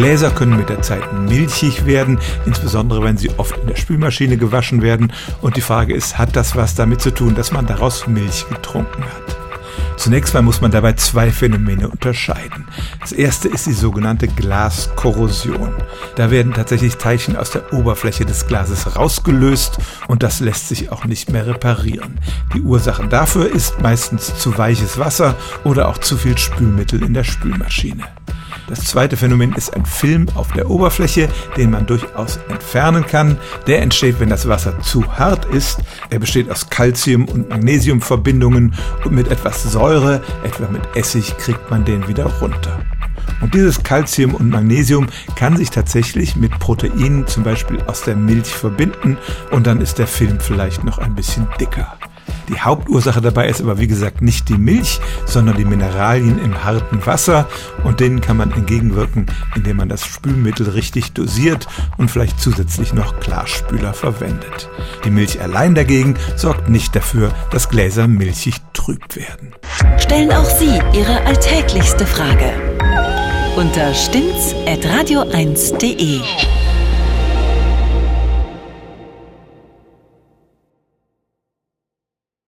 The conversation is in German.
Gläser können mit der Zeit milchig werden, insbesondere wenn sie oft in der Spülmaschine gewaschen werden. Und die Frage ist, hat das was damit zu tun, dass man daraus Milch getrunken hat? Zunächst mal muss man dabei zwei Phänomene unterscheiden. Das erste ist die sogenannte Glaskorrosion. Da werden tatsächlich Teilchen aus der Oberfläche des Glases rausgelöst und das lässt sich auch nicht mehr reparieren. Die Ursache dafür ist meistens zu weiches Wasser oder auch zu viel Spülmittel in der Spülmaschine. Das zweite Phänomen ist ein Film auf der Oberfläche, den man durchaus entfernen kann. Der entsteht, wenn das Wasser zu hart ist. Er besteht aus Calcium- und Magnesiumverbindungen und mit etwas Säure, etwa mit Essig, kriegt man den wieder runter. Und dieses Calcium und Magnesium kann sich tatsächlich mit Proteinen zum Beispiel aus der Milch verbinden und dann ist der Film vielleicht noch ein bisschen dicker. Die Hauptursache dabei ist aber wie gesagt nicht die Milch, sondern die Mineralien im harten Wasser und denen kann man entgegenwirken, indem man das Spülmittel richtig dosiert und vielleicht zusätzlich noch Klarspüler verwendet. Die Milch allein dagegen sorgt nicht dafür, dass Gläser milchig trüb werden. Stellen auch Sie Ihre alltäglichste Frage unter stimmtz.radio1.de.